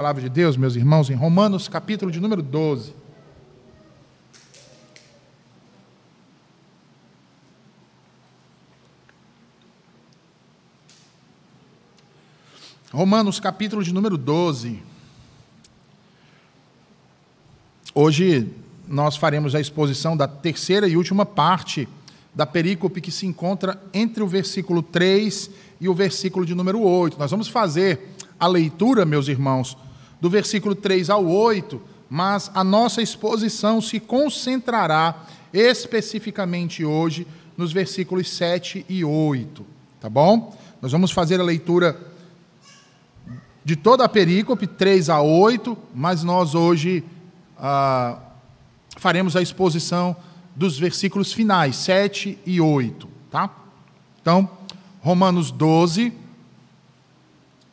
palavra de Deus, meus irmãos, em Romanos, capítulo de número 12. Romanos, capítulo de número 12. Hoje nós faremos a exposição da terceira e última parte da perícope que se encontra entre o versículo 3 e o versículo de número 8. Nós vamos fazer a leitura, meus irmãos, do versículo 3 ao 8, mas a nossa exposição se concentrará especificamente hoje nos versículos 7 e 8, tá bom? Nós vamos fazer a leitura de toda a perícope, 3 a 8, mas nós hoje ah, faremos a exposição dos versículos finais, 7 e 8, tá? Então, Romanos 12,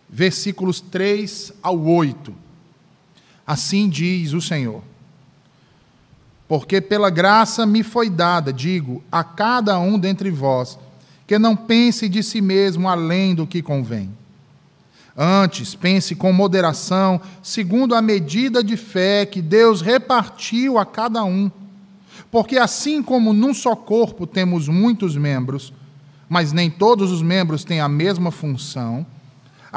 versículos 3 ao 8. Assim diz o Senhor: Porque pela graça me foi dada, digo, a cada um dentre vós, que não pense de si mesmo além do que convém. Antes, pense com moderação, segundo a medida de fé que Deus repartiu a cada um. Porque assim como num só corpo temos muitos membros, mas nem todos os membros têm a mesma função,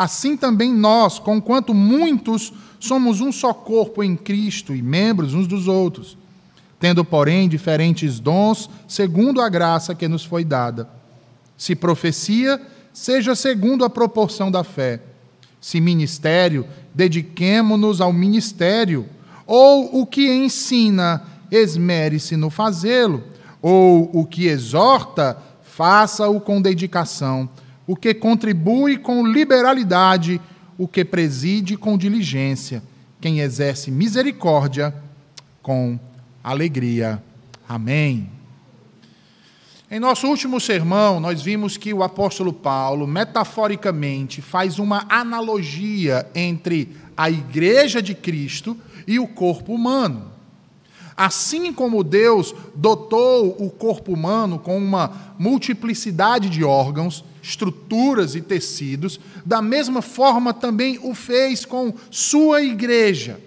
assim também nós, conquanto muitos, somos um só corpo em Cristo e membros uns dos outros, tendo, porém, diferentes dons, segundo a graça que nos foi dada. Se profecia, seja segundo a proporção da fé. Se ministério, dediquemo-nos ao ministério. Ou o que ensina, esmere-se no fazê-lo. Ou o que exorta, faça-o com dedicação o que contribui com liberalidade, o que preside com diligência, quem exerce misericórdia com alegria. Amém. Em nosso último sermão, nós vimos que o apóstolo Paulo, metaforicamente, faz uma analogia entre a igreja de Cristo e o corpo humano. Assim como Deus dotou o corpo humano com uma multiplicidade de órgãos, estruturas e tecidos, da mesma forma também o fez com sua igreja.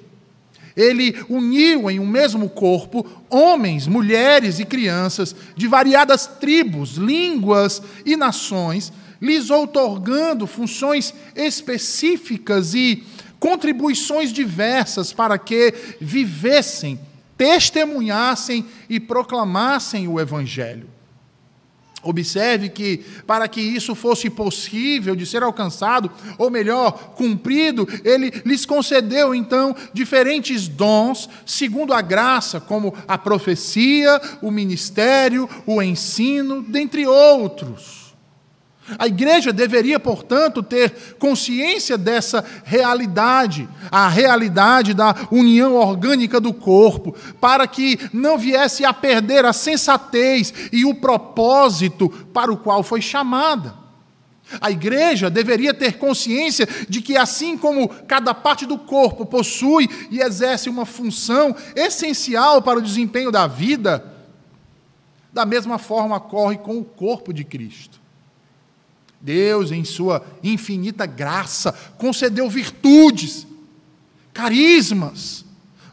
Ele uniu em um mesmo corpo homens, mulheres e crianças de variadas tribos, línguas e nações, lhes outorgando funções específicas e contribuições diversas para que vivessem testemunhassem e proclamassem o Evangelho. Observe que, para que isso fosse possível de ser alcançado, ou melhor, cumprido, ele lhes concedeu então diferentes dons, segundo a graça, como a profecia, o ministério, o ensino, dentre outros. A igreja deveria, portanto, ter consciência dessa realidade, a realidade da união orgânica do corpo, para que não viesse a perder a sensatez e o propósito para o qual foi chamada. A igreja deveria ter consciência de que, assim como cada parte do corpo possui e exerce uma função essencial para o desempenho da vida, da mesma forma ocorre com o corpo de Cristo. Deus, em sua infinita graça, concedeu virtudes, carismas,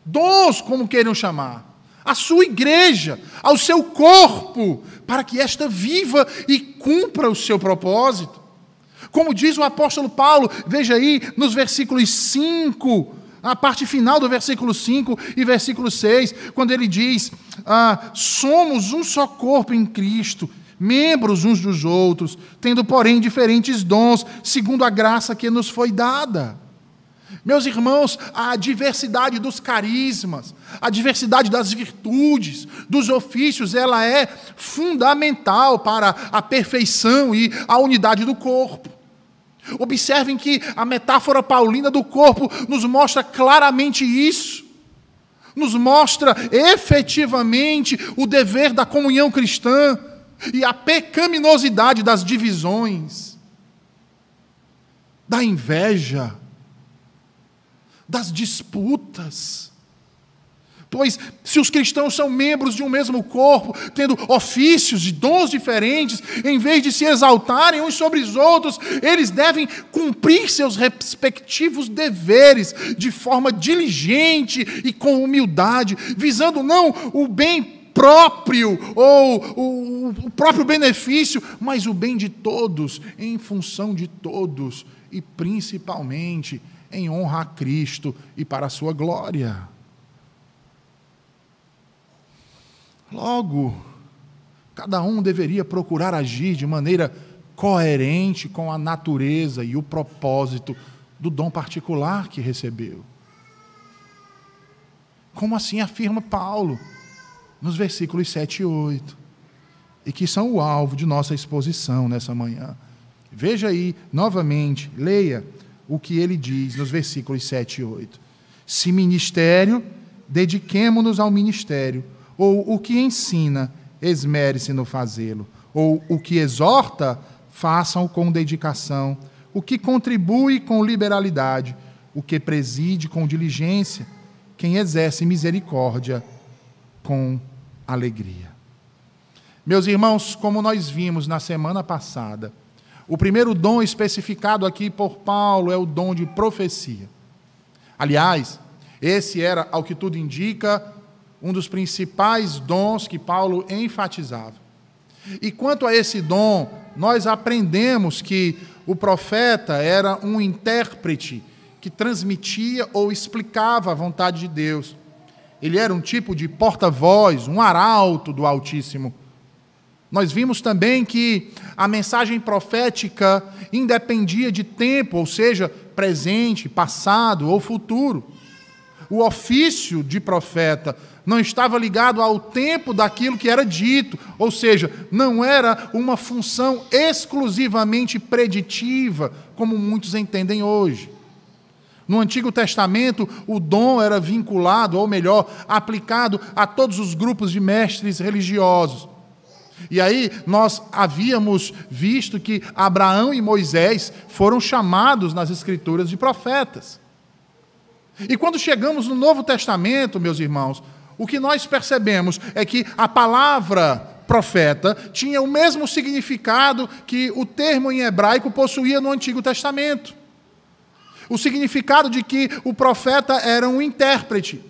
dons, como queiram chamar, à sua igreja, ao seu corpo, para que esta viva e cumpra o seu propósito. Como diz o apóstolo Paulo, veja aí nos versículos 5, a parte final do versículo 5 e versículo 6, quando ele diz: ah, Somos um só corpo em Cristo membros uns dos outros, tendo, porém, diferentes dons, segundo a graça que nos foi dada. Meus irmãos, a diversidade dos carismas, a diversidade das virtudes, dos ofícios, ela é fundamental para a perfeição e a unidade do corpo. Observem que a metáfora paulina do corpo nos mostra claramente isso. Nos mostra efetivamente o dever da comunhão cristã e a pecaminosidade das divisões, da inveja, das disputas. Pois se os cristãos são membros de um mesmo corpo, tendo ofícios e dons diferentes, em vez de se exaltarem uns sobre os outros, eles devem cumprir seus respectivos deveres de forma diligente e com humildade, visando não o bem próprio ou o, o próprio benefício, mas o bem de todos, em função de todos e principalmente em honra a Cristo e para a sua glória. Logo, cada um deveria procurar agir de maneira coerente com a natureza e o propósito do dom particular que recebeu. Como assim afirma Paulo nos versículos 7 e 8, e que são o alvo de nossa exposição nessa manhã. Veja aí, novamente, leia o que ele diz nos versículos 7 e 8. Se ministério, dediquemo-nos ao ministério ou o que ensina, esmere-se no fazê-lo, ou o que exorta, façam com dedicação, o que contribui com liberalidade, o que preside com diligência, quem exerce misericórdia com alegria. Meus irmãos, como nós vimos na semana passada, o primeiro dom especificado aqui por Paulo é o dom de profecia. Aliás, esse era, ao que tudo indica, um dos principais dons que Paulo enfatizava. E quanto a esse dom, nós aprendemos que o profeta era um intérprete que transmitia ou explicava a vontade de Deus. Ele era um tipo de porta-voz, um arauto do Altíssimo. Nós vimos também que a mensagem profética independia de tempo, ou seja, presente, passado ou futuro. O ofício de profeta não estava ligado ao tempo daquilo que era dito, ou seja, não era uma função exclusivamente preditiva, como muitos entendem hoje. No Antigo Testamento, o dom era vinculado, ou melhor, aplicado a todos os grupos de mestres religiosos. E aí nós havíamos visto que Abraão e Moisés foram chamados nas Escrituras de profetas. E quando chegamos no Novo Testamento, meus irmãos, o que nós percebemos é que a palavra profeta tinha o mesmo significado que o termo em hebraico possuía no Antigo Testamento. O significado de que o profeta era um intérprete,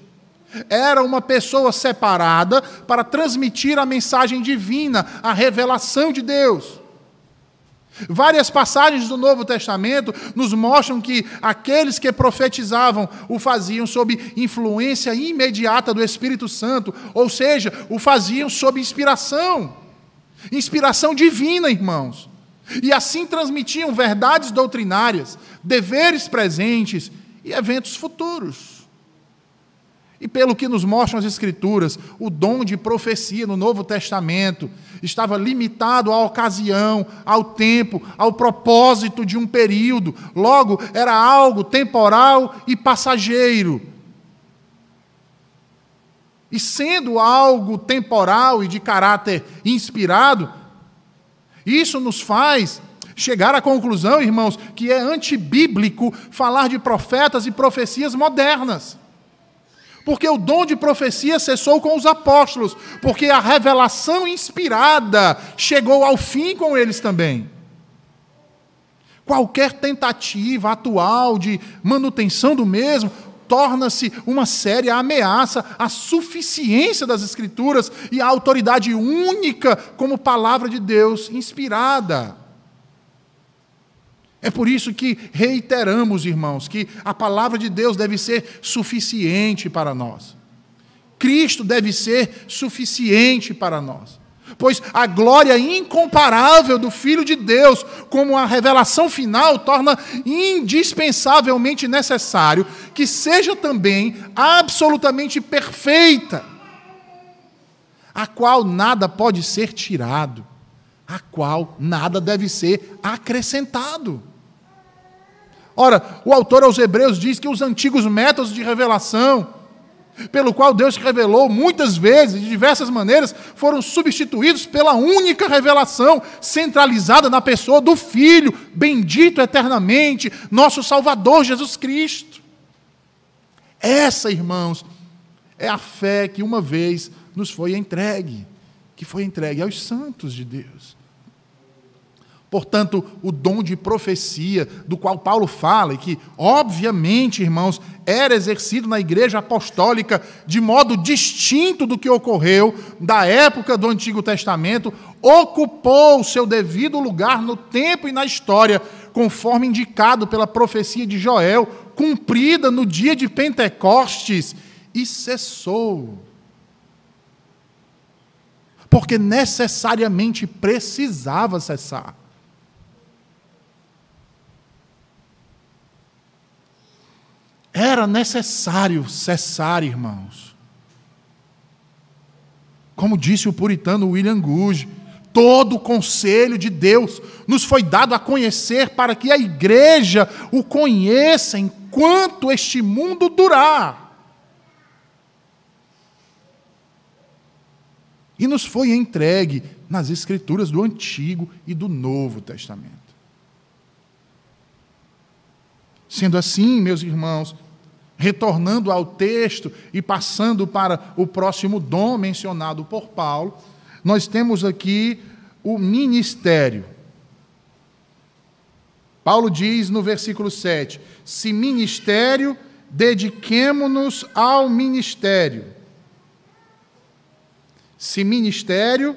era uma pessoa separada para transmitir a mensagem divina, a revelação de Deus. Várias passagens do Novo Testamento nos mostram que aqueles que profetizavam o faziam sob influência imediata do Espírito Santo, ou seja, o faziam sob inspiração. Inspiração divina, irmãos. E assim transmitiam verdades doutrinárias, deveres presentes e eventos futuros. E pelo que nos mostram as Escrituras, o dom de profecia no Novo Testamento estava limitado à ocasião, ao tempo, ao propósito de um período. Logo, era algo temporal e passageiro. E sendo algo temporal e de caráter inspirado, isso nos faz chegar à conclusão, irmãos, que é antibíblico falar de profetas e profecias modernas. Porque o dom de profecia cessou com os apóstolos, porque a revelação inspirada chegou ao fim com eles também. Qualquer tentativa atual de manutenção do mesmo torna-se uma séria ameaça à suficiência das Escrituras e à autoridade única como palavra de Deus inspirada. É por isso que reiteramos, irmãos, que a palavra de Deus deve ser suficiente para nós. Cristo deve ser suficiente para nós. Pois a glória incomparável do Filho de Deus, como a revelação final, torna indispensavelmente necessário que seja também absolutamente perfeita, a qual nada pode ser tirado, a qual nada deve ser acrescentado. Ora, o autor aos Hebreus diz que os antigos métodos de revelação, pelo qual Deus revelou muitas vezes, de diversas maneiras, foram substituídos pela única revelação centralizada na pessoa do Filho, bendito eternamente, nosso Salvador Jesus Cristo. Essa, irmãos, é a fé que uma vez nos foi entregue, que foi entregue aos santos de Deus. Portanto, o dom de profecia, do qual Paulo fala, e que, obviamente, irmãos, era exercido na igreja apostólica de modo distinto do que ocorreu da época do Antigo Testamento, ocupou seu devido lugar no tempo e na história, conforme indicado pela profecia de Joel, cumprida no dia de Pentecostes, e cessou. Porque necessariamente precisava cessar. Era necessário cessar, irmãos. Como disse o puritano William Gouge, todo o conselho de Deus nos foi dado a conhecer para que a igreja o conheça enquanto este mundo durar. E nos foi entregue nas escrituras do Antigo e do Novo Testamento. Sendo assim, meus irmãos, retornando ao texto e passando para o próximo dom mencionado por Paulo, nós temos aqui o ministério. Paulo diz no versículo 7: Se ministério, dediquemo-nos ao ministério. Se ministério,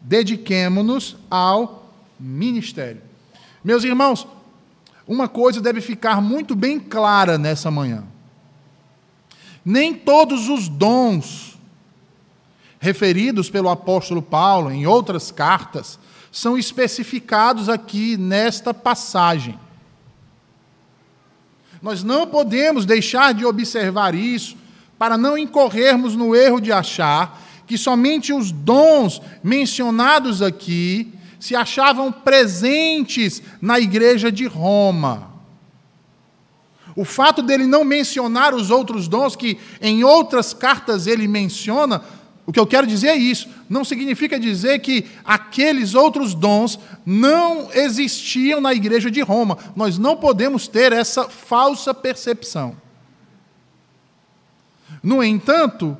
dediquemo-nos ao ministério. Meus irmãos, uma coisa deve ficar muito bem clara nessa manhã. Nem todos os dons referidos pelo apóstolo Paulo em outras cartas são especificados aqui nesta passagem. Nós não podemos deixar de observar isso para não incorrermos no erro de achar que somente os dons mencionados aqui se achavam presentes na igreja de Roma. O fato dele não mencionar os outros dons, que em outras cartas ele menciona, o que eu quero dizer é isso. Não significa dizer que aqueles outros dons não existiam na igreja de Roma. Nós não podemos ter essa falsa percepção. No entanto,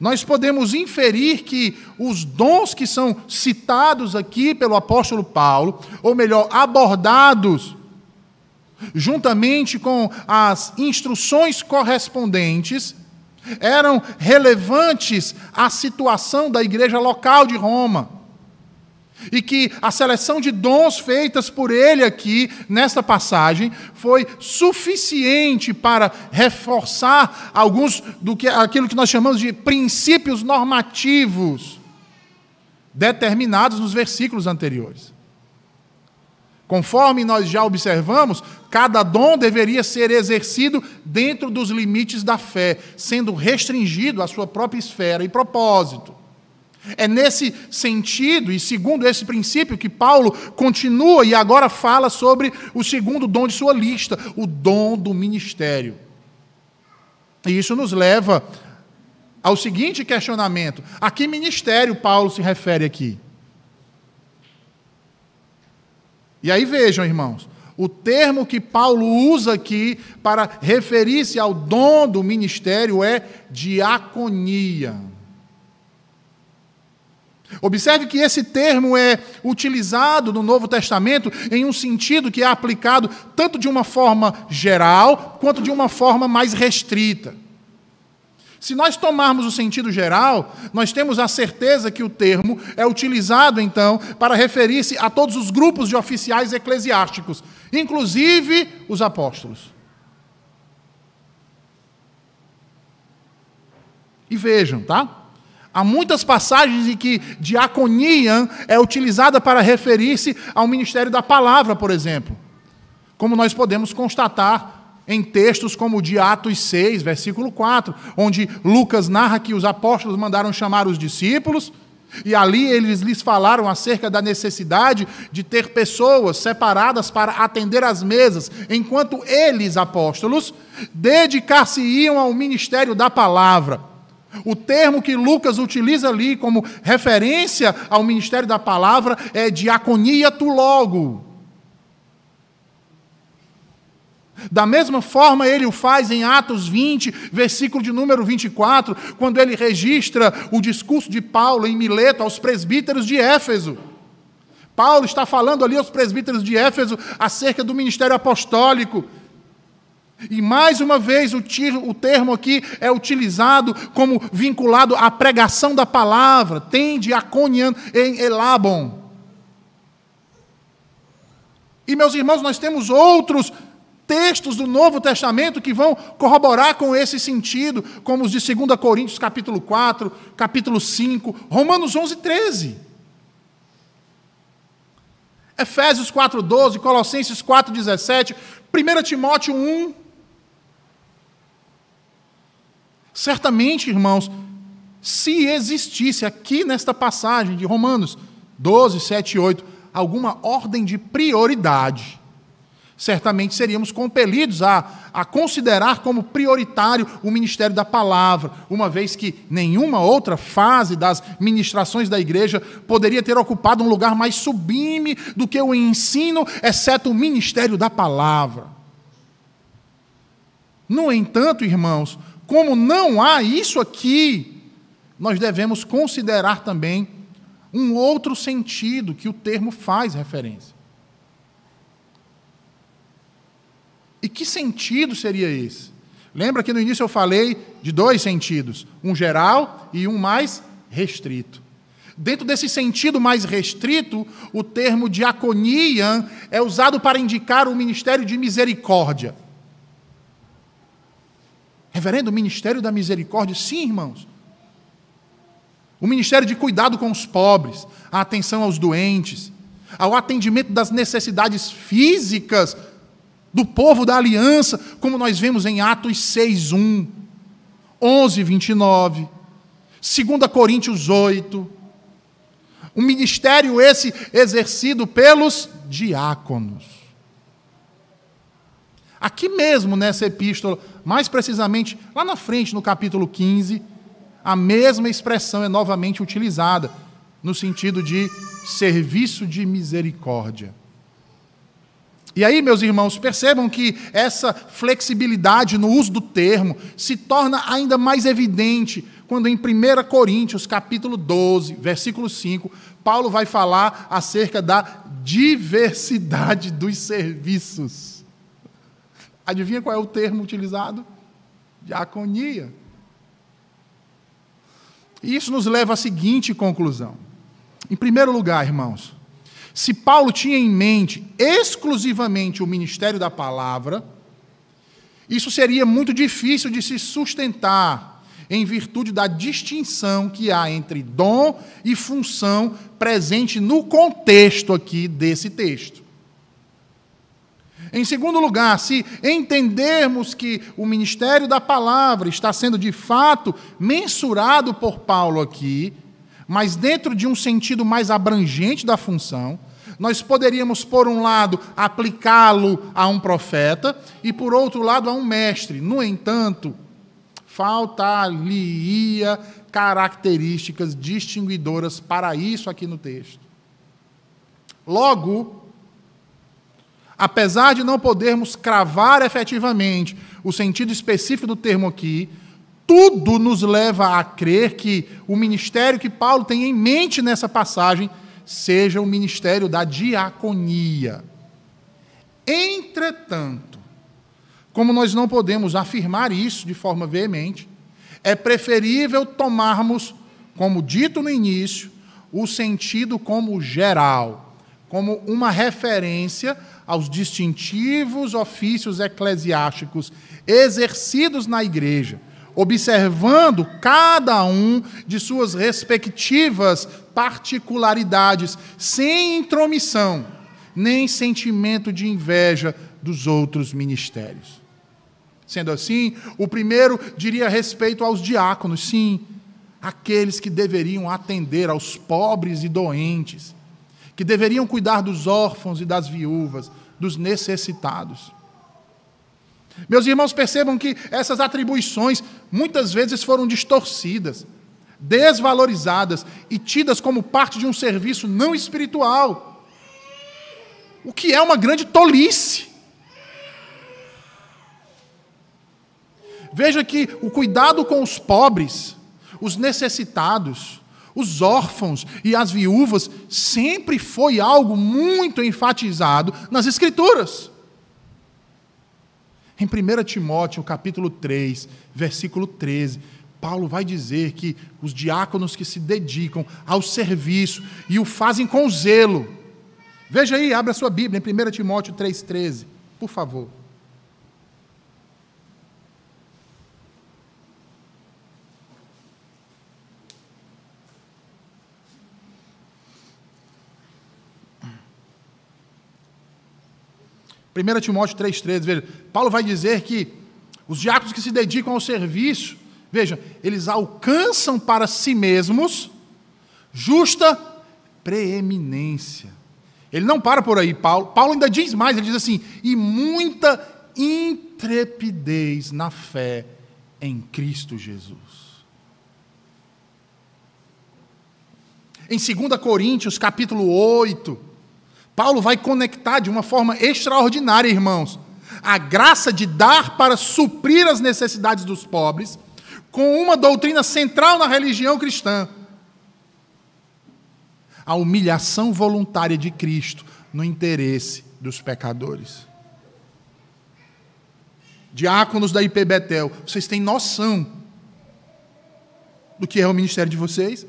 nós podemos inferir que os dons que são citados aqui pelo apóstolo Paulo, ou melhor, abordados juntamente com as instruções correspondentes, eram relevantes à situação da igreja local de Roma e que a seleção de dons feitas por ele aqui, nesta passagem, foi suficiente para reforçar alguns do que aquilo que nós chamamos de princípios normativos determinados nos versículos anteriores. Conforme nós já observamos, cada dom deveria ser exercido dentro dos limites da fé, sendo restringido à sua própria esfera e propósito. É nesse sentido e segundo esse princípio que Paulo continua e agora fala sobre o segundo dom de sua lista, o dom do ministério. E isso nos leva ao seguinte questionamento: a que ministério Paulo se refere aqui? E aí vejam, irmãos, o termo que Paulo usa aqui para referir-se ao dom do ministério é diaconia. Observe que esse termo é utilizado no Novo Testamento em um sentido que é aplicado tanto de uma forma geral quanto de uma forma mais restrita. Se nós tomarmos o sentido geral, nós temos a certeza que o termo é utilizado, então, para referir-se a todos os grupos de oficiais eclesiásticos, inclusive os apóstolos. E vejam, tá? Há muitas passagens em que diaconia é utilizada para referir-se ao ministério da palavra, por exemplo. Como nós podemos constatar em textos como o de Atos 6, versículo 4, onde Lucas narra que os apóstolos mandaram chamar os discípulos, e ali eles lhes falaram acerca da necessidade de ter pessoas separadas para atender às mesas, enquanto eles, apóstolos, dedicar-se-iam ao ministério da palavra. O termo que Lucas utiliza ali como referência ao ministério da palavra é diaconia tu logo. Da mesma forma, ele o faz em Atos 20, versículo de número 24, quando ele registra o discurso de Paulo em Mileto aos presbíteros de Éfeso. Paulo está falando ali aos presbíteros de Éfeso acerca do ministério apostólico. E mais uma vez o, o termo aqui é utilizado como vinculado à pregação da palavra, tem diaconian em Elabon. E meus irmãos, nós temos outros textos do Novo Testamento que vão corroborar com esse sentido, como os de 2 Coríntios capítulo 4, capítulo 5, Romanos 11, 13. Efésios 4:12, Colossenses 4:17, 1 Timóteo 1. Certamente, irmãos, se existisse aqui nesta passagem de Romanos 12, 7 e 8 alguma ordem de prioridade, certamente seríamos compelidos a, a considerar como prioritário o ministério da palavra, uma vez que nenhuma outra fase das ministrações da igreja poderia ter ocupado um lugar mais sublime do que o ensino, exceto o ministério da palavra. No entanto, irmãos, como não há isso aqui, nós devemos considerar também um outro sentido que o termo faz referência. E que sentido seria esse? Lembra que no início eu falei de dois sentidos, um geral e um mais restrito. Dentro desse sentido mais restrito, o termo diaconia é usado para indicar o ministério de misericórdia. Reverendo, o ministério da misericórdia, sim, irmãos. O ministério de cuidado com os pobres, a atenção aos doentes, ao atendimento das necessidades físicas do povo da aliança, como nós vemos em Atos 6, 1, 11, 29, 2 Coríntios 8. Um ministério esse exercido pelos diáconos. Aqui mesmo nessa epístola, mais precisamente lá na frente, no capítulo 15, a mesma expressão é novamente utilizada, no sentido de serviço de misericórdia. E aí, meus irmãos, percebam que essa flexibilidade no uso do termo se torna ainda mais evidente quando em 1 Coríntios, capítulo 12, versículo 5, Paulo vai falar acerca da diversidade dos serviços. Adivinha qual é o termo utilizado? Diaconia. Isso nos leva à seguinte conclusão. Em primeiro lugar, irmãos, se Paulo tinha em mente exclusivamente o ministério da palavra, isso seria muito difícil de se sustentar em virtude da distinção que há entre dom e função presente no contexto aqui desse texto. Em segundo lugar, se entendermos que o ministério da palavra está sendo de fato mensurado por Paulo aqui, mas dentro de um sentido mais abrangente da função, nós poderíamos, por um lado, aplicá-lo a um profeta e, por outro lado, a um mestre. No entanto, faltar-lhe-ia características distinguidoras para isso aqui no texto. Logo, apesar de não podermos cravar efetivamente o sentido específico do termo aqui, tudo nos leva a crer que o ministério que Paulo tem em mente nessa passagem seja o ministério da diaconia. Entretanto, como nós não podemos afirmar isso de forma veemente, é preferível tomarmos, como dito no início, o sentido como geral, como uma referência aos distintivos ofícios eclesiásticos exercidos na igreja, observando cada um de suas respectivas particularidades, sem intromissão, nem sentimento de inveja dos outros ministérios. Sendo assim, o primeiro diria respeito aos diáconos, sim, aqueles que deveriam atender aos pobres e doentes, que deveriam cuidar dos órfãos e das viúvas, dos necessitados. Meus irmãos, percebam que essas atribuições muitas vezes foram distorcidas desvalorizadas e tidas como parte de um serviço não espiritual. O que é uma grande tolice. Veja que o cuidado com os pobres, os necessitados, os órfãos e as viúvas sempre foi algo muito enfatizado nas Escrituras. Em 1 Timóteo, capítulo 3, versículo 13, Paulo vai dizer que os diáconos que se dedicam ao serviço e o fazem com zelo. Veja aí, abra a sua Bíblia em 1 Timóteo 3,13, por favor. 1 Timóteo 3,13, veja, Paulo vai dizer que os diáconos que se dedicam ao serviço, veja, eles alcançam para si mesmos justa preeminência. Ele não para por aí, Paulo. Paulo ainda diz mais, ele diz assim: e muita intrepidez na fé em Cristo Jesus. Em 2 Coríntios, capítulo 8, Paulo vai conectar de uma forma extraordinária, irmãos, a graça de dar para suprir as necessidades dos pobres com uma doutrina central na religião cristã. A humilhação voluntária de Cristo no interesse dos pecadores. Diáconos da IP Betel, vocês têm noção do que é o ministério de vocês?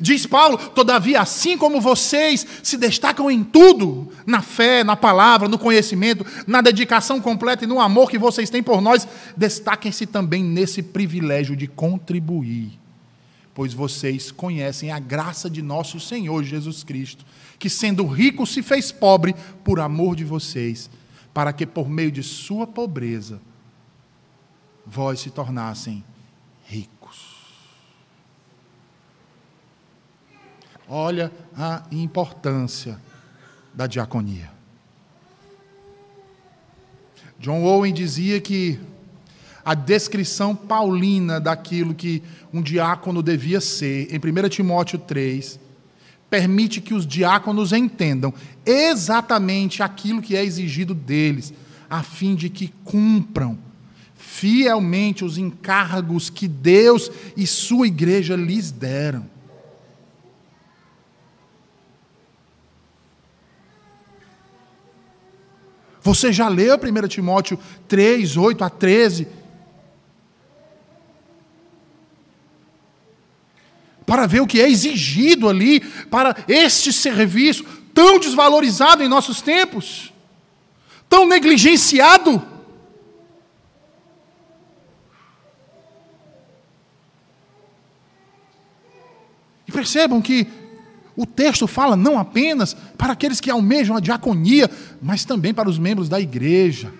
Diz Paulo, todavia, assim como vocês se destacam em tudo, na fé, na palavra, no conhecimento, na dedicação completa e no amor que vocês têm por nós, destaquem-se também nesse privilégio de contribuir, pois vocês conhecem a graça de nosso Senhor Jesus Cristo, que sendo rico se fez pobre por amor de vocês, para que por meio de sua pobreza vós se tornassem Olha a importância da diaconia. John Owen dizia que a descrição paulina daquilo que um diácono devia ser, em 1 Timóteo 3, permite que os diáconos entendam exatamente aquilo que é exigido deles, a fim de que cumpram fielmente os encargos que Deus e sua igreja lhes deram. Você já leu 1 Timóteo 3, 8 a 13? Para ver o que é exigido ali para este serviço tão desvalorizado em nossos tempos, tão negligenciado. E percebam que o texto fala não apenas para aqueles que almejam a diaconia, mas também para os membros da igreja.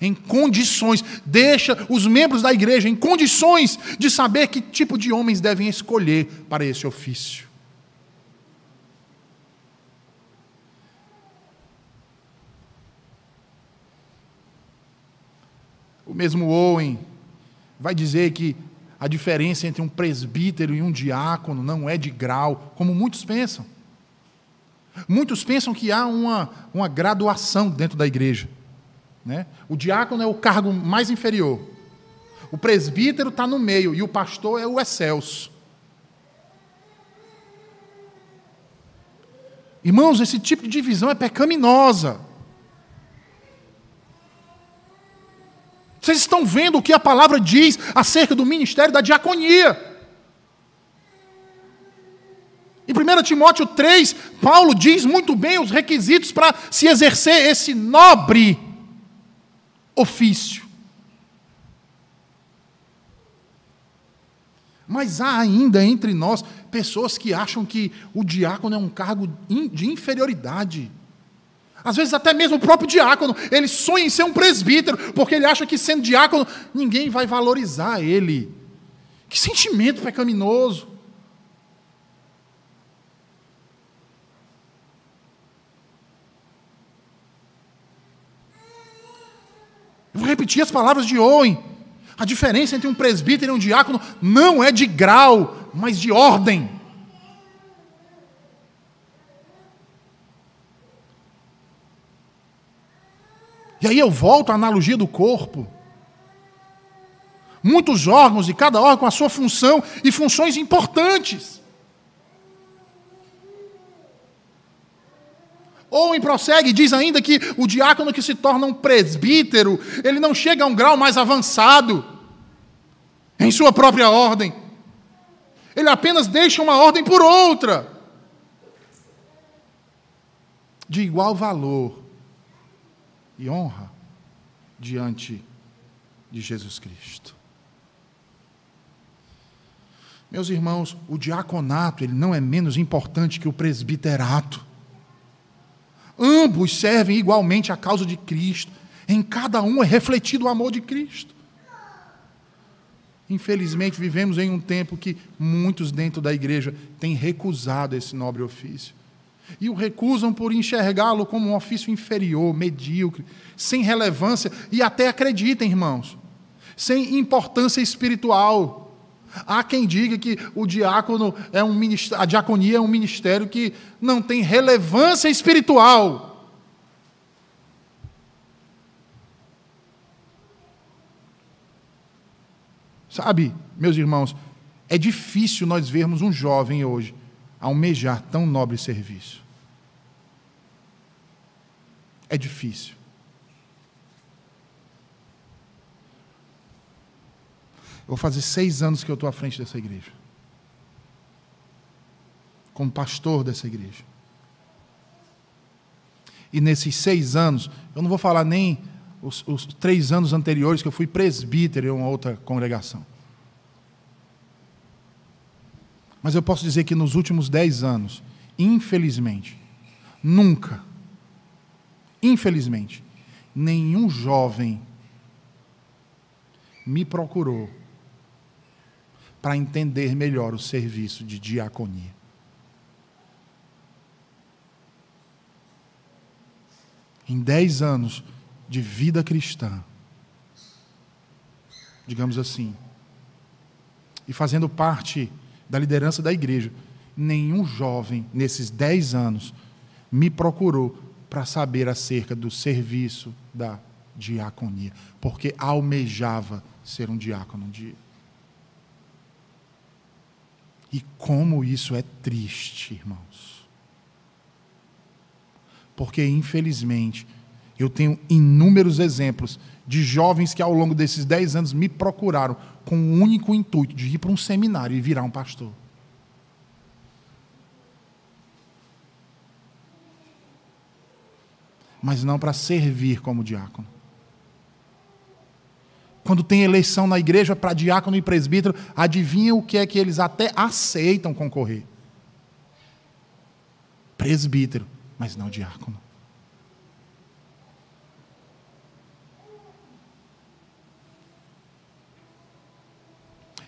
Em condições, deixa os membros da igreja em condições de saber que tipo de homens devem escolher para esse ofício. O mesmo Owen vai dizer que a diferença entre um presbítero e um diácono não é de grau, como muitos pensam. Muitos pensam que há uma, uma graduação dentro da igreja. Né? O diácono é o cargo mais inferior. O presbítero está no meio e o pastor é o excelso. Irmãos, esse tipo de divisão é pecaminosa. Vocês estão vendo o que a palavra diz acerca do ministério da diaconia. Em 1 Timóteo 3, Paulo diz muito bem os requisitos para se exercer esse nobre ofício. Mas há ainda entre nós pessoas que acham que o diácono é um cargo de inferioridade. Às vezes, até mesmo o próprio diácono, ele sonha em ser um presbítero, porque ele acha que sendo diácono, ninguém vai valorizar ele. Que sentimento pecaminoso. Eu vou repetir as palavras de Owen. A diferença entre um presbítero e um diácono não é de grau, mas de ordem. E aí eu volto à analogia do corpo. Muitos órgãos, e cada órgão com a sua função e funções importantes. Ou em prossegue, diz ainda que o diácono que se torna um presbítero, ele não chega a um grau mais avançado em sua própria ordem. Ele apenas deixa uma ordem por outra. De igual valor e honra diante de Jesus Cristo. Meus irmãos, o diaconato ele não é menos importante que o presbiterato. Ambos servem igualmente à causa de Cristo. Em cada um é refletido o amor de Cristo. Infelizmente, vivemos em um tempo que muitos dentro da igreja têm recusado esse nobre ofício. E o recusam por enxergá-lo como um ofício inferior, medíocre, sem relevância e até acreditem, irmãos, sem importância espiritual. Há quem diga que o diácono é um ministério, a diaconia é um ministério que não tem relevância espiritual. Sabe, meus irmãos, é difícil nós vermos um jovem hoje almejar tão nobre serviço. É difícil. Eu vou fazer seis anos que eu estou à frente dessa igreja. Como pastor dessa igreja. E nesses seis anos, eu não vou falar nem os, os três anos anteriores que eu fui presbítero em uma outra congregação. Mas eu posso dizer que nos últimos dez anos, infelizmente, nunca, infelizmente, nenhum jovem me procurou para entender melhor o serviço de diaconia. Em dez anos de vida cristã, digamos assim, e fazendo parte da liderança da igreja, nenhum jovem nesses dez anos me procurou para saber acerca do serviço da diaconia, porque almejava ser um diácono um dia. E como isso é triste, irmãos. Porque, infelizmente, eu tenho inúmeros exemplos de jovens que, ao longo desses dez anos, me procuraram com o único intuito de ir para um seminário e virar um pastor. Mas não para servir como diácono. Quando tem eleição na igreja para diácono e presbítero, adivinha o que é que eles até aceitam concorrer? Presbítero, mas não diácono.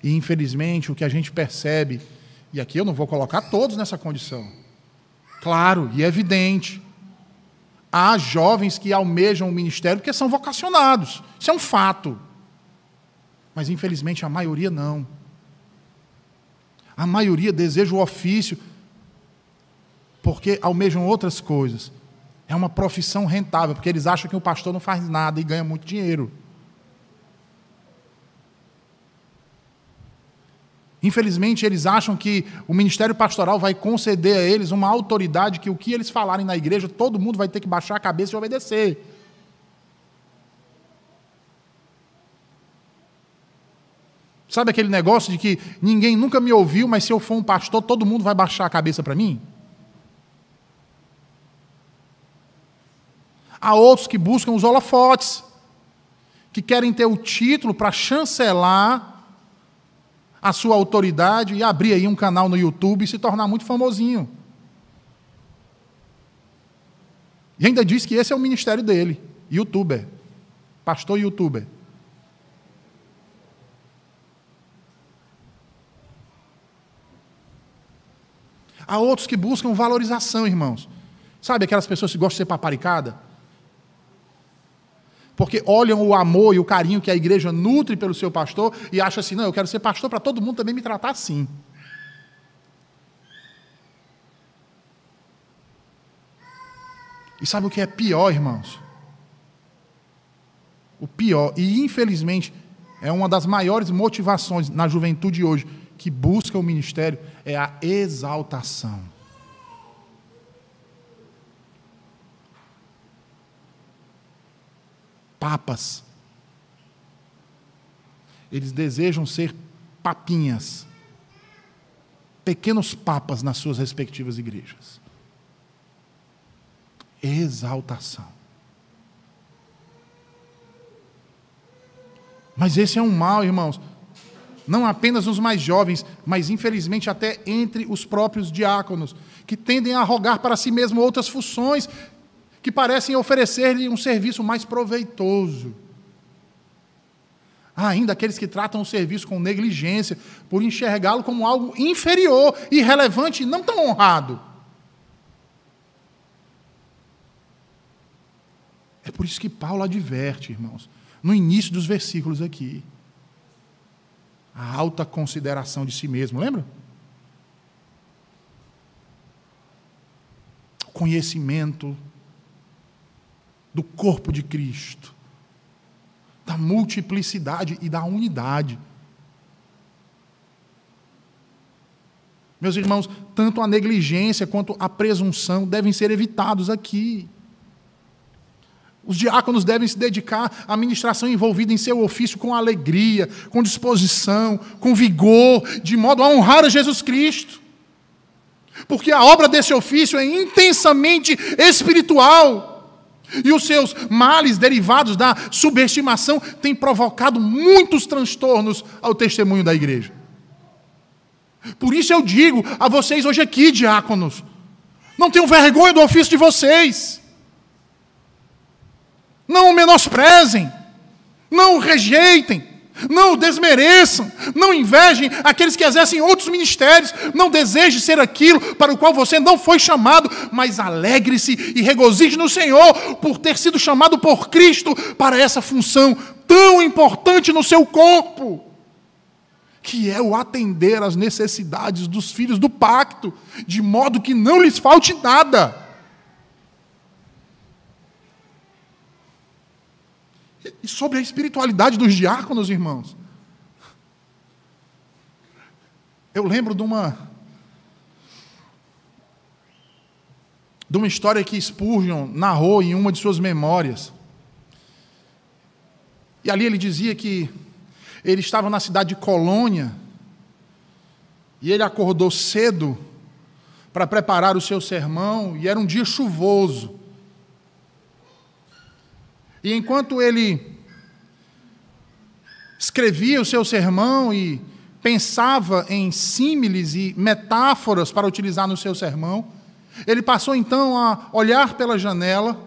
E infelizmente o que a gente percebe, e aqui eu não vou colocar todos nessa condição, claro e evidente, há jovens que almejam o ministério porque são vocacionados, isso é um fato. Mas infelizmente a maioria não. A maioria deseja o ofício porque almejam outras coisas. É uma profissão rentável, porque eles acham que o pastor não faz nada e ganha muito dinheiro. Infelizmente, eles acham que o ministério pastoral vai conceder a eles uma autoridade que o que eles falarem na igreja, todo mundo vai ter que baixar a cabeça e obedecer. Sabe aquele negócio de que ninguém nunca me ouviu, mas se eu for um pastor, todo mundo vai baixar a cabeça para mim? Há outros que buscam os holofotes, que querem ter o título para chancelar a sua autoridade e abrir aí um canal no YouTube e se tornar muito famosinho. E ainda diz que esse é o ministério dele, youtuber, pastor youtuber. Há outros que buscam valorização, irmãos. Sabe aquelas pessoas que gostam de ser paparicada? Porque olham o amor e o carinho que a igreja nutre pelo seu pastor e acham assim: não, eu quero ser pastor para todo mundo também me tratar assim. E sabe o que é pior, irmãos? o pior, e infelizmente é uma das maiores motivações na juventude hoje que busca o ministério, é a exaltação. Papas. Eles desejam ser papinhas, pequenos papas nas suas respectivas igrejas. Exaltação. Mas esse é um mal, irmãos. Não apenas nos mais jovens, mas infelizmente até entre os próprios diáconos, que tendem a rogar para si mesmo outras funções que parecem oferecer-lhe um serviço mais proveitoso. Há ainda aqueles que tratam o serviço com negligência, por enxergá-lo como algo inferior, irrelevante e não tão honrado. É por isso que Paulo adverte, irmãos no início dos versículos aqui. A alta consideração de si mesmo, lembra? O conhecimento do corpo de Cristo, da multiplicidade e da unidade. Meus irmãos, tanto a negligência quanto a presunção devem ser evitados aqui. Os diáconos devem se dedicar à ministração envolvida em seu ofício com alegria, com disposição, com vigor, de modo a honrar a Jesus Cristo. Porque a obra desse ofício é intensamente espiritual. E os seus males derivados da subestimação têm provocado muitos transtornos ao testemunho da igreja. Por isso eu digo a vocês hoje aqui, diáconos: não tenham vergonha do ofício de vocês. Não o menosprezem, não o rejeitem, não desmereçam, não invejem aqueles que exercem outros ministérios, não deseje ser aquilo para o qual você não foi chamado, mas alegre-se e regozije no Senhor por ter sido chamado por Cristo para essa função tão importante no seu corpo, que é o atender às necessidades dos filhos do pacto, de modo que não lhes falte nada. E sobre a espiritualidade dos diáconos, irmãos. Eu lembro de uma de uma história que Spurgeon narrou em uma de suas memórias. E ali ele dizia que ele estava na cidade de Colônia e ele acordou cedo para preparar o seu sermão e era um dia chuvoso. E enquanto ele escrevia o seu sermão e pensava em símiles e metáforas para utilizar no seu sermão, ele passou então a olhar pela janela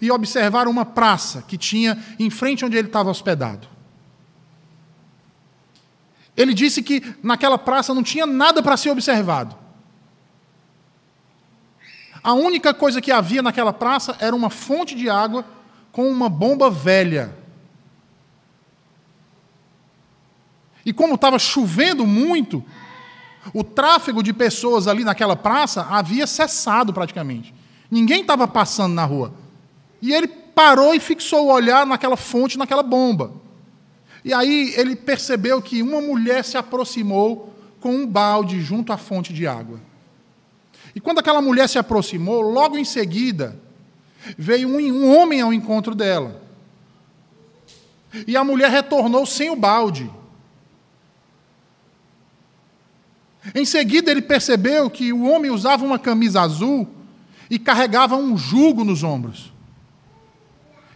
e observar uma praça que tinha em frente onde ele estava hospedado. Ele disse que naquela praça não tinha nada para ser observado. A única coisa que havia naquela praça era uma fonte de água com uma bomba velha. E como estava chovendo muito, o tráfego de pessoas ali naquela praça havia cessado praticamente. Ninguém estava passando na rua. E ele parou e fixou o olhar naquela fonte, naquela bomba. E aí ele percebeu que uma mulher se aproximou com um balde junto à fonte de água. E quando aquela mulher se aproximou, logo em seguida, veio um, homem ao encontro dela. E a mulher retornou sem o balde. Em seguida, ele percebeu que o homem usava uma camisa azul e carregava um jugo nos ombros.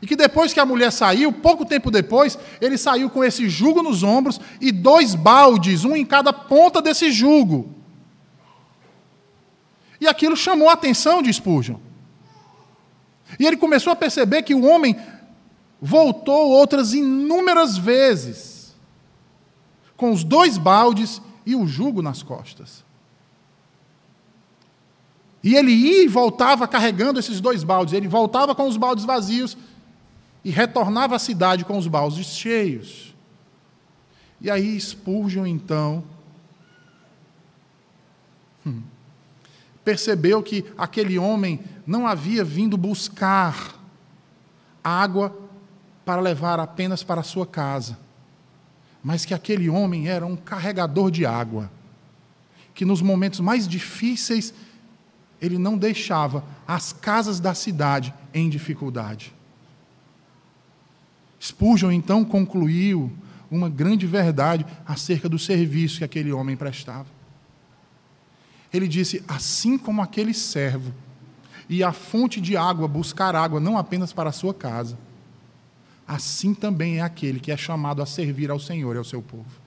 E que depois que a mulher saiu, pouco tempo depois, ele saiu com esse jugo nos ombros e dois baldes, um em cada ponta desse jugo. E aquilo chamou a atenção de Spurgeon. E ele começou a perceber que o homem voltou outras inúmeras vezes, com os dois baldes e o jugo nas costas. E ele ia e voltava carregando esses dois baldes. Ele voltava com os baldes vazios e retornava à cidade com os baldes cheios. E aí Spurgeon, então, hum, percebeu que aquele homem não havia vindo buscar água para levar apenas para a sua casa, mas que aquele homem era um carregador de água, que nos momentos mais difíceis ele não deixava as casas da cidade em dificuldade. Spurgeon então concluiu uma grande verdade acerca do serviço que aquele homem prestava. Ele disse: assim como aquele servo e a fonte de água buscar água não apenas para a sua casa, assim também é aquele que é chamado a servir ao Senhor e ao seu povo.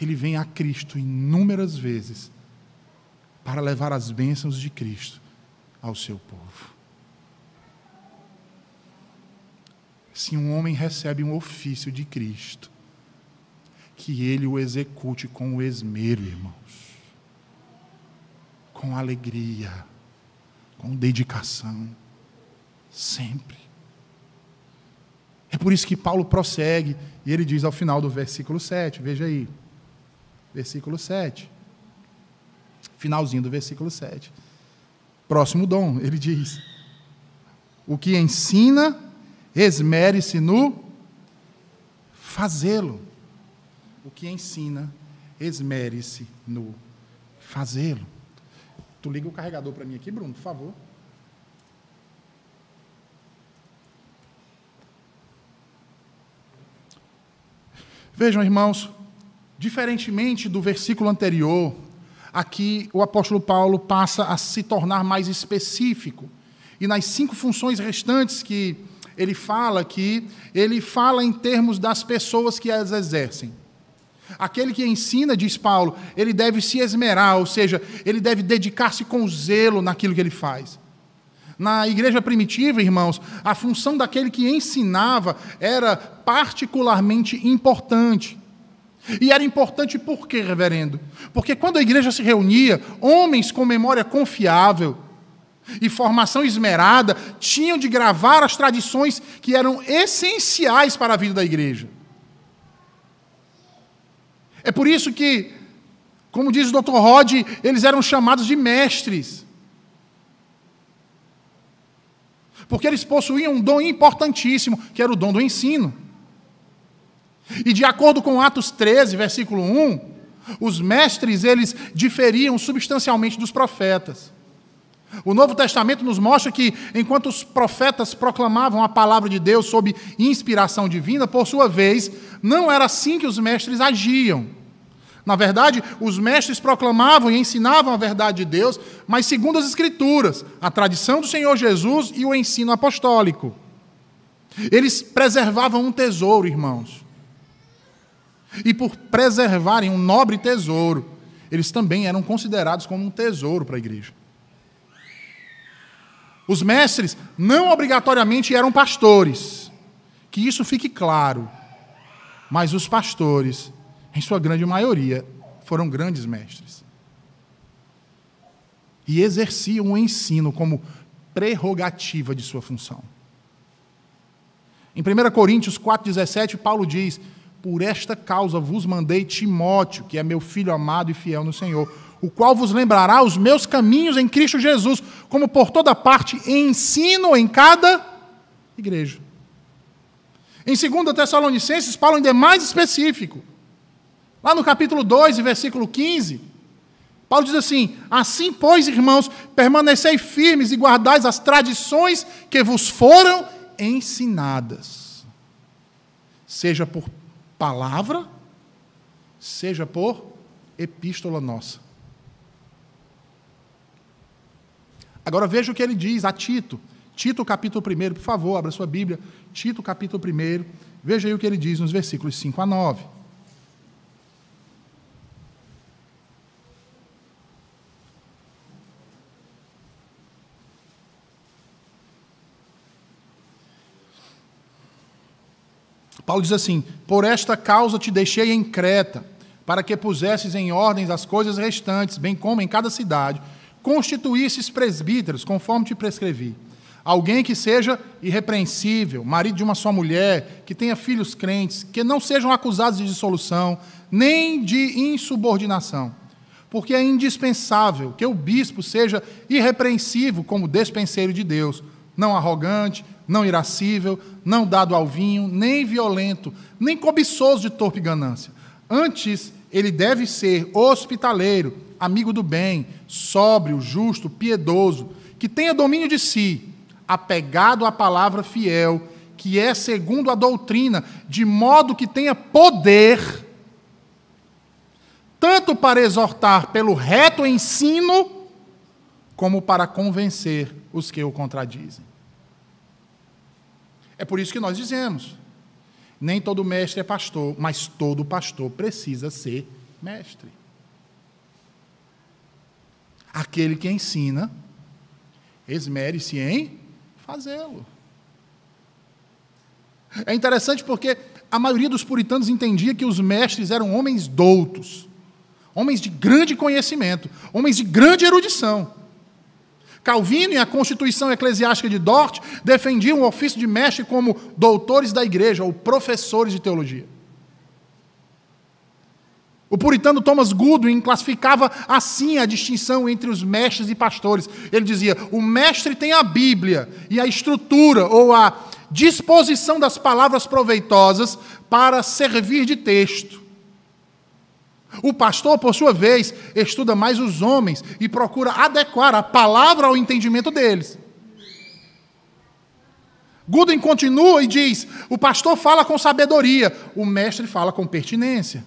Ele vem a Cristo inúmeras vezes para levar as bênçãos de Cristo ao seu povo. Se um homem recebe um ofício de Cristo, que ele o execute com o esmero, irmãos, com alegria, com dedicação, sempre. É por isso que Paulo prossegue e ele diz ao final do versículo 7, veja aí, versículo 7 finalzinho do versículo 7. Próximo dom, ele diz: O que ensina, esmere-se no fazê-lo. O que ensina, esmere-se no fazê-lo. Tu liga o carregador para mim aqui, Bruno, por favor. Vejam, irmãos, diferentemente do versículo anterior, aqui o apóstolo Paulo passa a se tornar mais específico. E nas cinco funções restantes que ele fala aqui, ele fala em termos das pessoas que as exercem. Aquele que ensina, diz Paulo, ele deve se esmerar, ou seja, ele deve dedicar-se com zelo naquilo que ele faz. Na igreja primitiva, irmãos, a função daquele que ensinava era particularmente importante. E era importante por quê, reverendo? Porque quando a igreja se reunia, homens com memória confiável e formação esmerada tinham de gravar as tradições que eram essenciais para a vida da igreja. É por isso que, como diz o Dr. Rod, eles eram chamados de mestres. Porque eles possuíam um dom importantíssimo, que era o dom do ensino. E de acordo com Atos 13, versículo 1, os mestres eles diferiam substancialmente dos profetas. O Novo Testamento nos mostra que, enquanto os profetas proclamavam a palavra de Deus sob inspiração divina, por sua vez, não era assim que os mestres agiam. Na verdade, os mestres proclamavam e ensinavam a verdade de Deus, mas segundo as Escrituras, a tradição do Senhor Jesus e o ensino apostólico. Eles preservavam um tesouro, irmãos e por preservarem um nobre tesouro, eles também eram considerados como um tesouro para a igreja. Os mestres não obrigatoriamente eram pastores, que isso fique claro, mas os pastores, em sua grande maioria, foram grandes mestres. E exerciam o ensino como prerrogativa de sua função. Em 1 Coríntios 4,17, Paulo diz: por esta causa vos mandei Timóteo, que é meu filho amado e fiel no Senhor, o qual vos lembrará os meus caminhos em Cristo Jesus, como por toda parte ensino em cada igreja. Em 2 Tessalonicenses, Paulo ainda é mais específico. Lá no capítulo 2, versículo 15, Paulo diz assim: Assim, pois, irmãos, permanecei firmes e guardais as tradições que vos foram ensinadas, seja por palavra, seja por epístola nossa. Agora veja o que ele diz a Tito. Tito, capítulo 1, por favor, abra sua Bíblia. Tito, capítulo 1. Veja aí o que ele diz nos versículos 5 a 9. Paulo diz assim: Por esta causa te deixei em Creta, para que pusesses em ordem as coisas restantes, bem como em cada cidade, constituísses presbíteros, conforme te prescrevi. Alguém que seja irrepreensível, marido de uma só mulher, que tenha filhos crentes, que não sejam acusados de dissolução, nem de insubordinação. Porque é indispensável que o bispo seja irrepreensível como despenseiro de Deus, não arrogante, não irascível, não dado ao vinho, nem violento, nem cobiçoso de torpe ganância. Antes, ele deve ser hospitaleiro, amigo do bem, sóbrio, justo, piedoso, que tenha domínio de si, apegado à palavra fiel, que é segundo a doutrina, de modo que tenha poder, tanto para exortar pelo reto ensino, como para convencer os que o contradizem. É por isso que nós dizemos: nem todo mestre é pastor, mas todo pastor precisa ser mestre. Aquele que ensina, esmere-se em fazê-lo. É interessante porque a maioria dos puritanos entendia que os mestres eram homens doutos, homens de grande conhecimento, homens de grande erudição. Calvino e a Constituição Eclesiástica de Dort defendiam o ofício de mestre como doutores da igreja ou professores de teologia. O puritano Thomas Goodwin classificava assim a distinção entre os mestres e pastores. Ele dizia: o mestre tem a Bíblia e a estrutura ou a disposição das palavras proveitosas para servir de texto. O pastor, por sua vez, estuda mais os homens e procura adequar a palavra ao entendimento deles. Goodwin continua e diz: o pastor fala com sabedoria, o mestre fala com pertinência.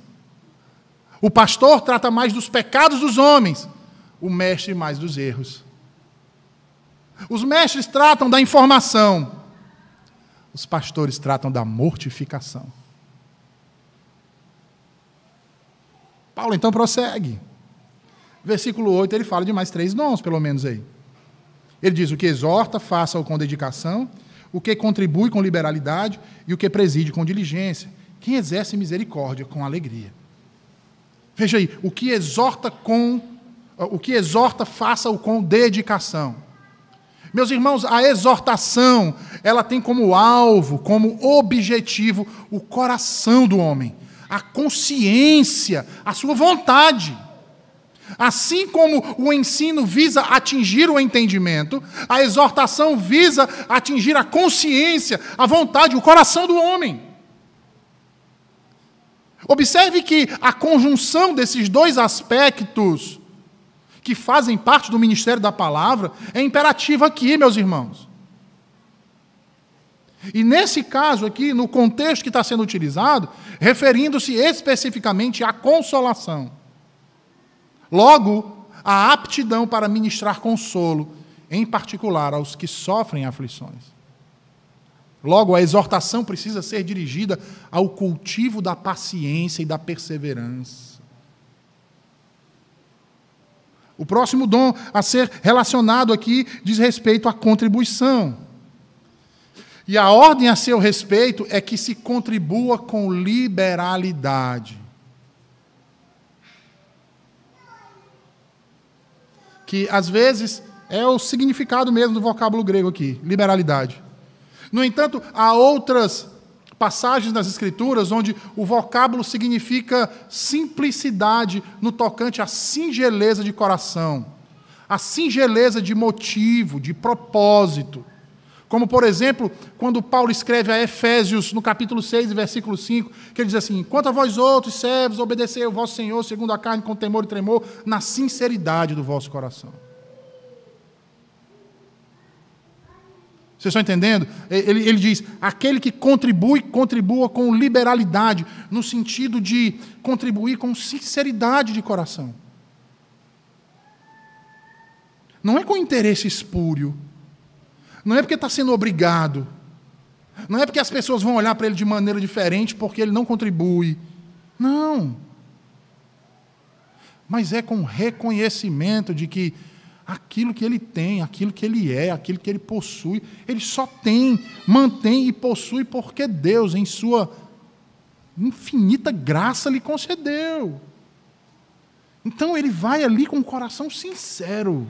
O pastor trata mais dos pecados dos homens, o mestre mais dos erros. Os mestres tratam da informação, os pastores tratam da mortificação. Paulo então prossegue. Versículo 8 ele fala de mais três dons, pelo menos aí. Ele diz: o que exorta, faça-o com dedicação, o que contribui com liberalidade e o que preside com diligência. Quem exerce misericórdia com alegria. Veja aí, o que exorta com o que exorta, faça-o com dedicação. Meus irmãos, a exortação, ela tem como alvo, como objetivo o coração do homem a consciência, a sua vontade. Assim como o ensino visa atingir o entendimento, a exortação visa atingir a consciência, a vontade, o coração do homem. Observe que a conjunção desses dois aspectos que fazem parte do ministério da palavra é imperativa aqui, meus irmãos. E nesse caso aqui, no contexto que está sendo utilizado, referindo-se especificamente à consolação. Logo, a aptidão para ministrar consolo, em particular aos que sofrem aflições. Logo, a exortação precisa ser dirigida ao cultivo da paciência e da perseverança. O próximo dom a ser relacionado aqui diz respeito à contribuição. E a ordem a seu respeito é que se contribua com liberalidade. Que às vezes é o significado mesmo do vocábulo grego aqui, liberalidade. No entanto, há outras passagens nas Escrituras onde o vocábulo significa simplicidade no tocante à singeleza de coração, a singeleza de motivo, de propósito. Como, por exemplo, quando Paulo escreve a Efésios, no capítulo 6, versículo 5, que ele diz assim: Quanto a vós outros, servos, obedecei ao vosso Senhor, segundo a carne, com temor e tremor, na sinceridade do vosso coração. Vocês estão entendendo? Ele, ele diz: aquele que contribui, contribua com liberalidade, no sentido de contribuir com sinceridade de coração. Não é com interesse espúrio não é porque está sendo obrigado. Não é porque as pessoas vão olhar para ele de maneira diferente porque ele não contribui. Não. Mas é com reconhecimento de que aquilo que ele tem, aquilo que ele é, aquilo que ele possui, ele só tem, mantém e possui porque Deus, em sua infinita graça, lhe concedeu. Então ele vai ali com o coração sincero.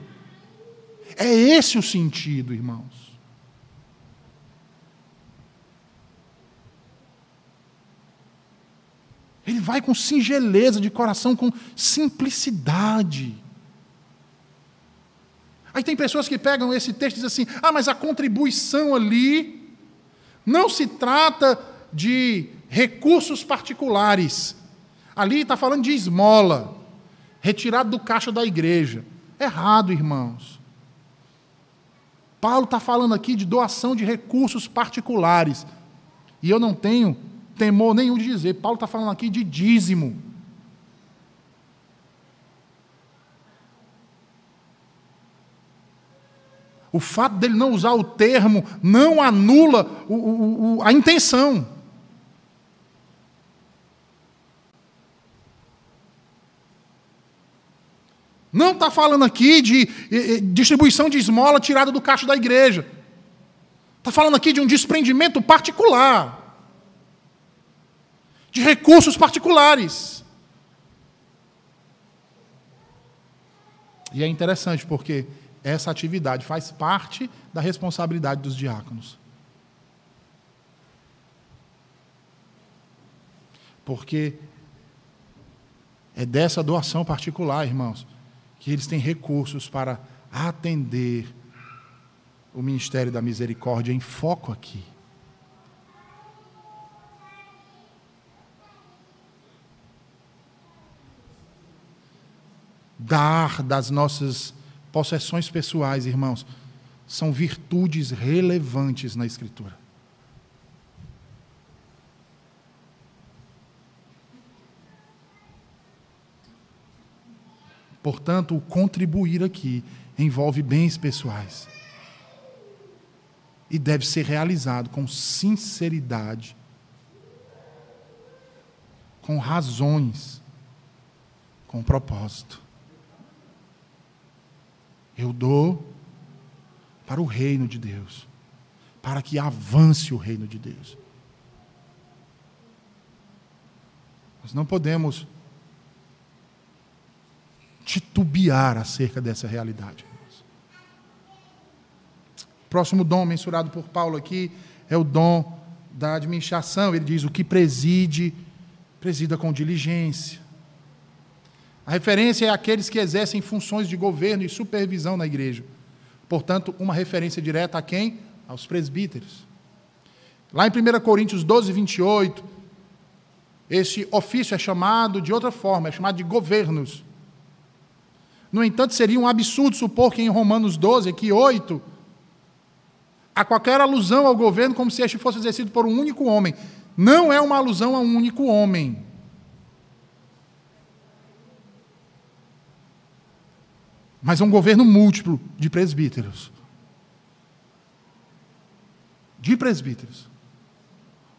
É esse o sentido, irmãos. Ele vai com singeleza de coração, com simplicidade. Aí tem pessoas que pegam esse texto e dizem assim: ah, mas a contribuição ali Não se trata de recursos particulares. Ali está falando de esmola, retirado do caixa da igreja. Errado, irmãos. Paulo está falando aqui de doação de recursos particulares. E eu não tenho temor nenhum de dizer. Paulo está falando aqui de dízimo. O fato dele não usar o termo não anula o, o, o, a intenção. Não está falando aqui de distribuição de esmola tirada do caixa da igreja. Está falando aqui de um desprendimento particular, de recursos particulares. E é interessante porque essa atividade faz parte da responsabilidade dos diáconos. Porque é dessa doação particular, irmãos, que eles têm recursos para atender o ministério da misericórdia em foco aqui. Dar das nossas possessões pessoais, irmãos, são virtudes relevantes na Escritura. Portanto, o contribuir aqui envolve bens pessoais. E deve ser realizado com sinceridade, com razões, com propósito. Eu dou para o reino de Deus, para que avance o reino de Deus. Nós não podemos titubear acerca dessa realidade. O próximo dom mensurado por Paulo aqui é o dom da administração. Ele diz: o que preside, presida com diligência. A referência é aqueles que exercem funções de governo e supervisão na igreja. Portanto, uma referência direta a quem? Aos presbíteros. Lá em 1 Coríntios 12, 28, esse ofício é chamado de outra forma, é chamado de governos. No entanto, seria um absurdo supor que em Romanos 12, aqui 8, há qualquer alusão ao governo como se este fosse exercido por um único homem. Não é uma alusão a um único homem. Mas é um governo múltiplo de presbíteros. De presbíteros.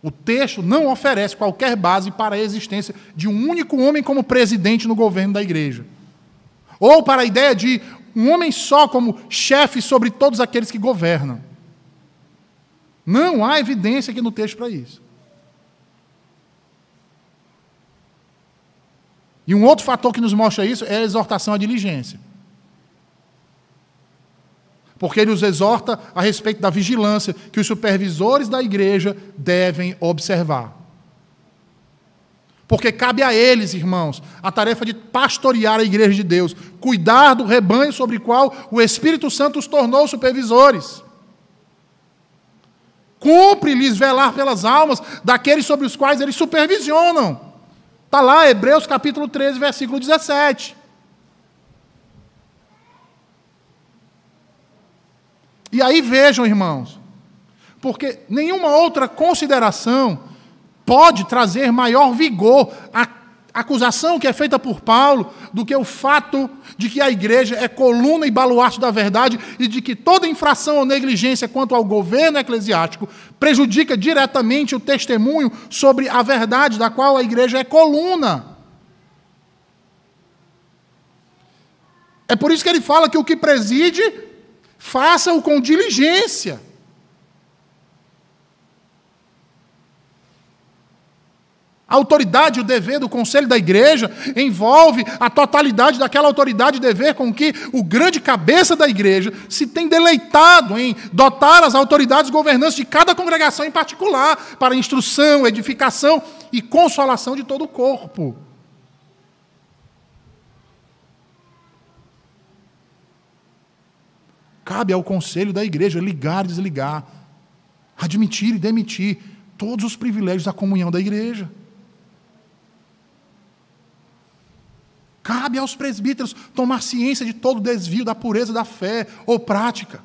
O texto não oferece qualquer base para a existência de um único homem como presidente no governo da igreja. Ou para a ideia de um homem só como chefe sobre todos aqueles que governam. Não há evidência aqui no texto para isso. E um outro fator que nos mostra isso é a exortação à diligência. Porque ele os exorta a respeito da vigilância que os supervisores da igreja devem observar. Porque cabe a eles, irmãos, a tarefa de pastorear a igreja de Deus, cuidar do rebanho sobre o qual o Espírito Santo os tornou supervisores. Cumpre-lhes velar pelas almas daqueles sobre os quais eles supervisionam. Está lá, Hebreus capítulo 13, versículo 17. E aí vejam, irmãos, porque nenhuma outra consideração pode trazer maior vigor à acusação que é feita por Paulo do que o fato de que a igreja é coluna e baluarte da verdade e de que toda infração ou negligência quanto ao governo eclesiástico prejudica diretamente o testemunho sobre a verdade da qual a igreja é coluna. É por isso que ele fala que o que preside, faça-o com diligência. A autoridade o dever do conselho da igreja envolve a totalidade daquela autoridade e dever com que o grande cabeça da igreja se tem deleitado em dotar as autoridades governantes de cada congregação em particular para instrução, edificação e consolação de todo o corpo. Cabe ao conselho da igreja ligar e desligar, admitir e demitir todos os privilégios da comunhão da igreja. Cabe aos presbíteros tomar ciência de todo desvio da pureza da fé ou prática,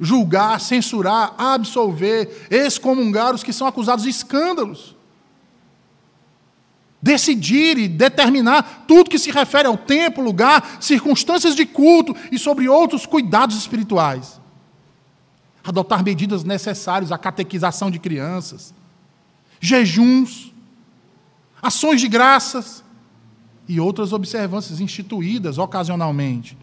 julgar, censurar, absolver, excomungar os que são acusados de escândalos. Decidir e determinar tudo que se refere ao tempo, lugar, circunstâncias de culto e sobre outros cuidados espirituais. Adotar medidas necessárias à catequização de crianças, jejuns, ações de graças, e outras observâncias instituídas ocasionalmente.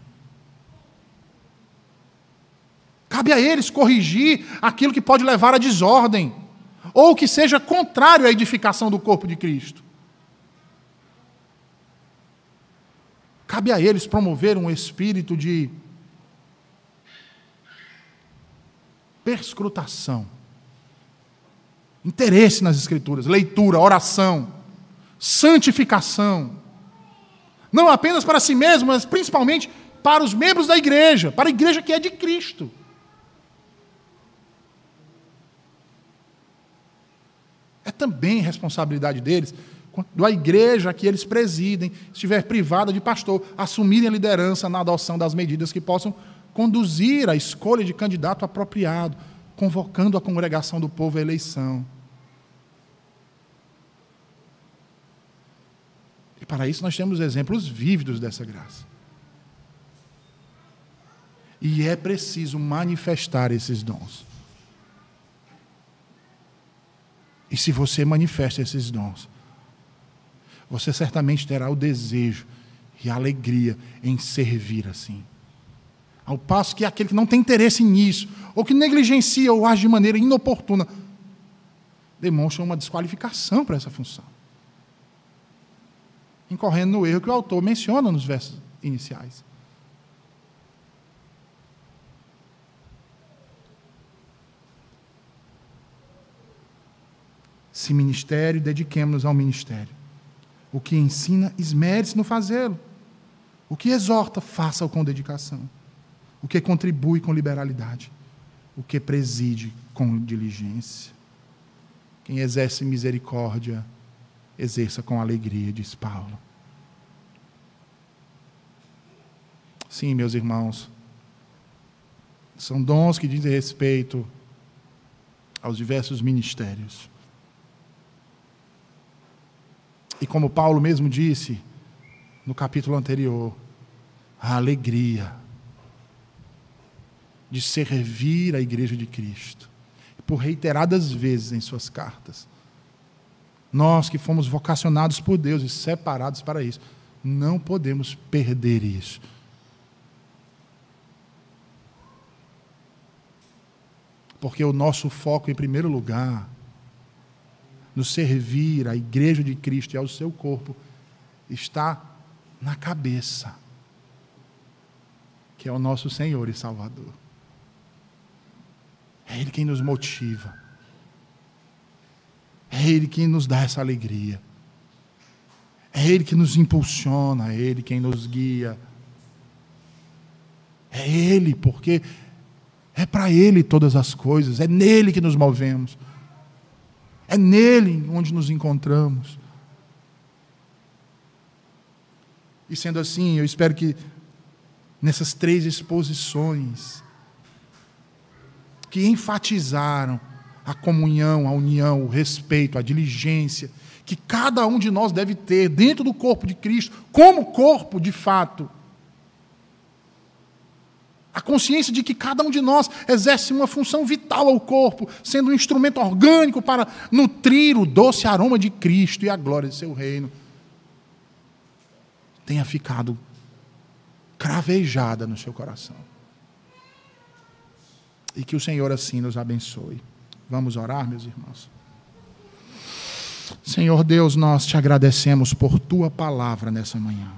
Cabe a eles corrigir aquilo que pode levar à desordem, ou que seja contrário à edificação do corpo de Cristo. Cabe a eles promover um espírito de perscrutação, interesse nas Escrituras, leitura, oração, santificação, não apenas para si mesmo, mas principalmente para os membros da igreja, para a igreja que é de Cristo. É também responsabilidade deles, quando a igreja que eles presidem estiver privada de pastor, assumirem a liderança na adoção das medidas que possam conduzir à escolha de candidato apropriado, convocando a congregação do povo à eleição. para isso nós temos exemplos vívidos dessa graça. E é preciso manifestar esses dons. E se você manifesta esses dons, você certamente terá o desejo e a alegria em servir assim. Ao passo que aquele que não tem interesse nisso, ou que negligencia ou age de maneira inoportuna, demonstra uma desqualificação para essa função incorrendo no erro que o autor menciona nos versos iniciais. Se ministério, dediquemos-nos ao ministério. O que ensina, esmere-se no fazê-lo. O que exorta, faça-o com dedicação. O que contribui com liberalidade. O que preside com diligência. Quem exerce misericórdia, exerça com alegria, diz Paulo. Sim, meus irmãos, são dons que dizem respeito aos diversos ministérios. E como Paulo mesmo disse no capítulo anterior, a alegria de servir a igreja de Cristo, por reiteradas vezes em suas cartas. Nós que fomos vocacionados por Deus e separados para isso, não podemos perder isso. Porque o nosso foco, em primeiro lugar, no servir à igreja de Cristo e ao seu corpo, está na cabeça, que é o nosso Senhor e Salvador. É Ele quem nos motiva. É Ele quem nos dá essa alegria. É Ele que nos impulsiona, é Ele quem nos guia. É Ele, porque é para Ele todas as coisas, é nele que nos movemos. É nele onde nos encontramos. E sendo assim, eu espero que nessas três exposições que enfatizaram a comunhão, a união, o respeito, a diligência que cada um de nós deve ter dentro do corpo de Cristo, como corpo de fato. A consciência de que cada um de nós exerce uma função vital ao corpo, sendo um instrumento orgânico para nutrir o doce aroma de Cristo e a glória de seu reino, tenha ficado cravejada no seu coração. E que o Senhor assim nos abençoe. Vamos orar, meus irmãos. Senhor Deus, nós te agradecemos por tua palavra nessa manhã.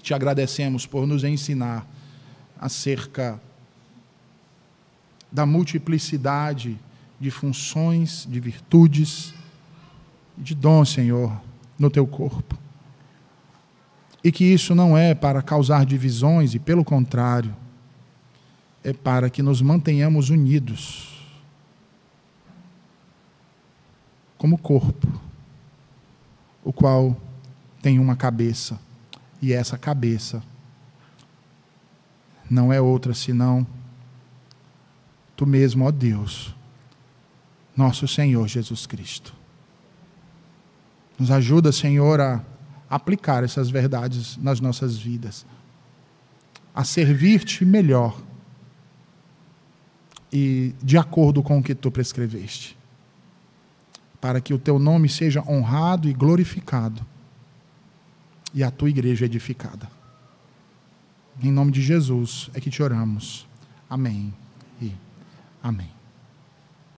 Te agradecemos por nos ensinar acerca da multiplicidade de funções, de virtudes de dons, Senhor, no teu corpo. E que isso não é para causar divisões, e pelo contrário, é para que nos mantenhamos unidos como corpo, o qual tem uma cabeça, e essa cabeça não é outra senão tu mesmo, ó Deus, nosso Senhor Jesus Cristo. Nos ajuda, Senhor, a aplicar essas verdades nas nossas vidas, a servir-te melhor e de acordo com o que tu prescreveste, para que o teu nome seja honrado e glorificado e a tua igreja edificada. Em nome de Jesus é que te oramos. Amém e amém.